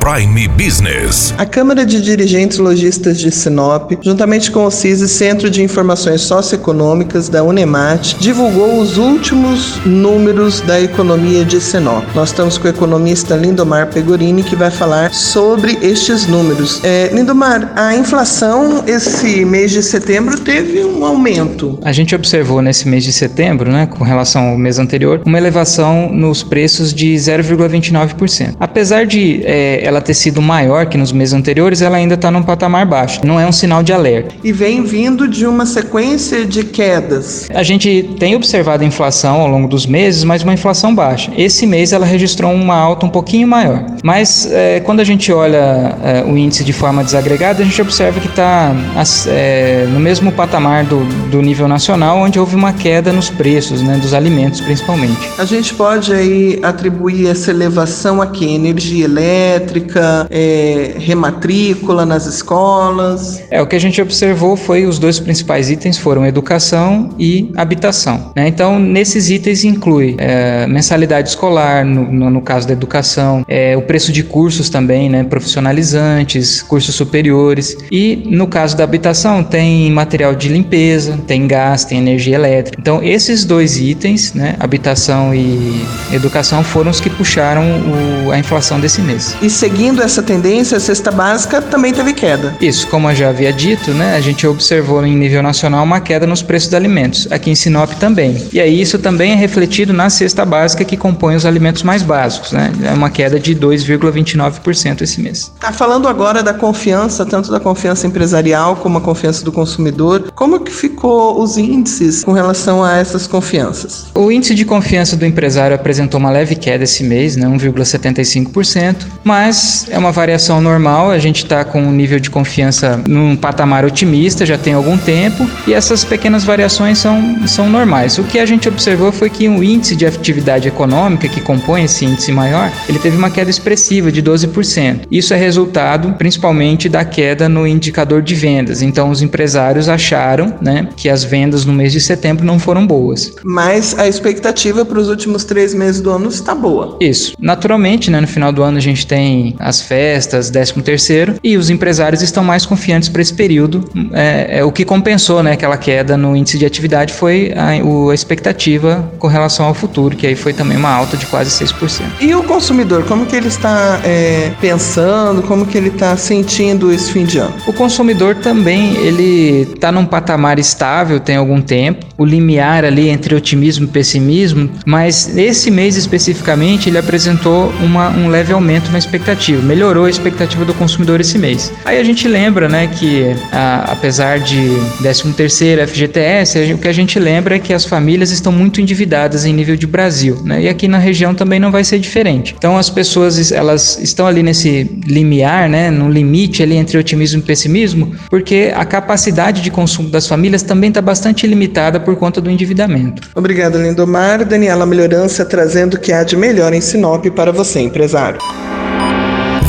Prime Business. A Câmara de Dirigentes Logistas de Sinop, juntamente com o CISI, Centro de Informações Socioeconômicas da Unemat, divulgou os últimos números da economia de Sinop. Nós estamos com o economista Lindomar Pegorini, que vai falar sobre estes números. É, Lindomar, a inflação esse mês de setembro teve um aumento. A gente observou nesse mês de setembro, né, com relação ao mês anterior, uma elevação nos preços de 0,29%. Apesar de é, ela ter sido maior que nos meses anteriores, ela ainda está num patamar baixo. Não é um sinal de alerta. E vem vindo de uma sequência de quedas. A gente tem observado a inflação ao longo dos meses, mas uma inflação baixa. Esse mês ela registrou uma alta um pouquinho maior. Mas é, quando a gente olha é, o índice de forma desagregada, a gente observa que está é, no mesmo patamar do, do nível nacional, onde houve uma queda nos preços, né, dos alimentos principalmente. A gente pode aí atribuir essa elevação aqui, energia elétrica, elétrica, é, rematrícula nas escolas? É, o que a gente observou foi os dois principais itens foram educação e habitação. Né? Então, nesses itens inclui é, mensalidade escolar, no, no, no, caso da educação, é, o preço de cursos também, né, profissionalizantes, cursos superiores. E no caso da habitação, tem material de limpeza, tem gás, tem energia elétrica. Então, esses dois itens, né, habitação e educação, foram os que puxaram o, a inflação desse mês. E seguindo essa tendência, a cesta básica também teve queda. Isso, como eu já havia dito, né, a gente observou em nível nacional uma queda nos preços de alimentos, aqui em Sinop também. E aí isso também é refletido na cesta básica que compõe os alimentos mais básicos, né? É uma queda de 2,29% esse mês. Tá falando agora da confiança, tanto da confiança empresarial como a confiança do consumidor. Como que ficou os índices com relação a essas confianças? O índice de confiança do empresário apresentou uma leve queda esse mês, né, 1,75%, mas mas é uma variação normal. A gente está com um nível de confiança num patamar otimista já tem algum tempo e essas pequenas variações são, são normais. O que a gente observou foi que o índice de atividade econômica que compõe esse índice maior, ele teve uma queda expressiva de 12%. Isso é resultado principalmente da queda no indicador de vendas. Então os empresários acharam, né, que as vendas no mês de setembro não foram boas. Mas a expectativa para os últimos três meses do ano está boa. Isso. Naturalmente, né, no final do ano a gente tem as festas, 13 terceiro, e os empresários estão mais confiantes para esse período. É, é, o que compensou né, aquela queda no índice de atividade foi a, o, a expectativa com relação ao futuro, que aí foi também uma alta de quase 6%. E o consumidor, como que ele está é, pensando, como que ele está sentindo esse fim de ano? O consumidor também, ele está num patamar estável tem algum tempo, o limiar ali entre otimismo e pessimismo, mas esse mês especificamente ele apresentou uma, um leve aumento na expectativa expectativa, melhorou a expectativa do consumidor esse mês. Aí a gente lembra, né, que a, apesar de 13º FGTS, o que a gente lembra é que as famílias estão muito endividadas em nível de Brasil, né? E aqui na região também não vai ser diferente. Então as pessoas elas estão ali nesse limiar, né, no limite ali entre otimismo e pessimismo, porque a capacidade de consumo das famílias também está bastante limitada por conta do endividamento. Obrigado, Lindomar. Daniela Melhorança trazendo o que há de melhor em Sinop para você, empresário.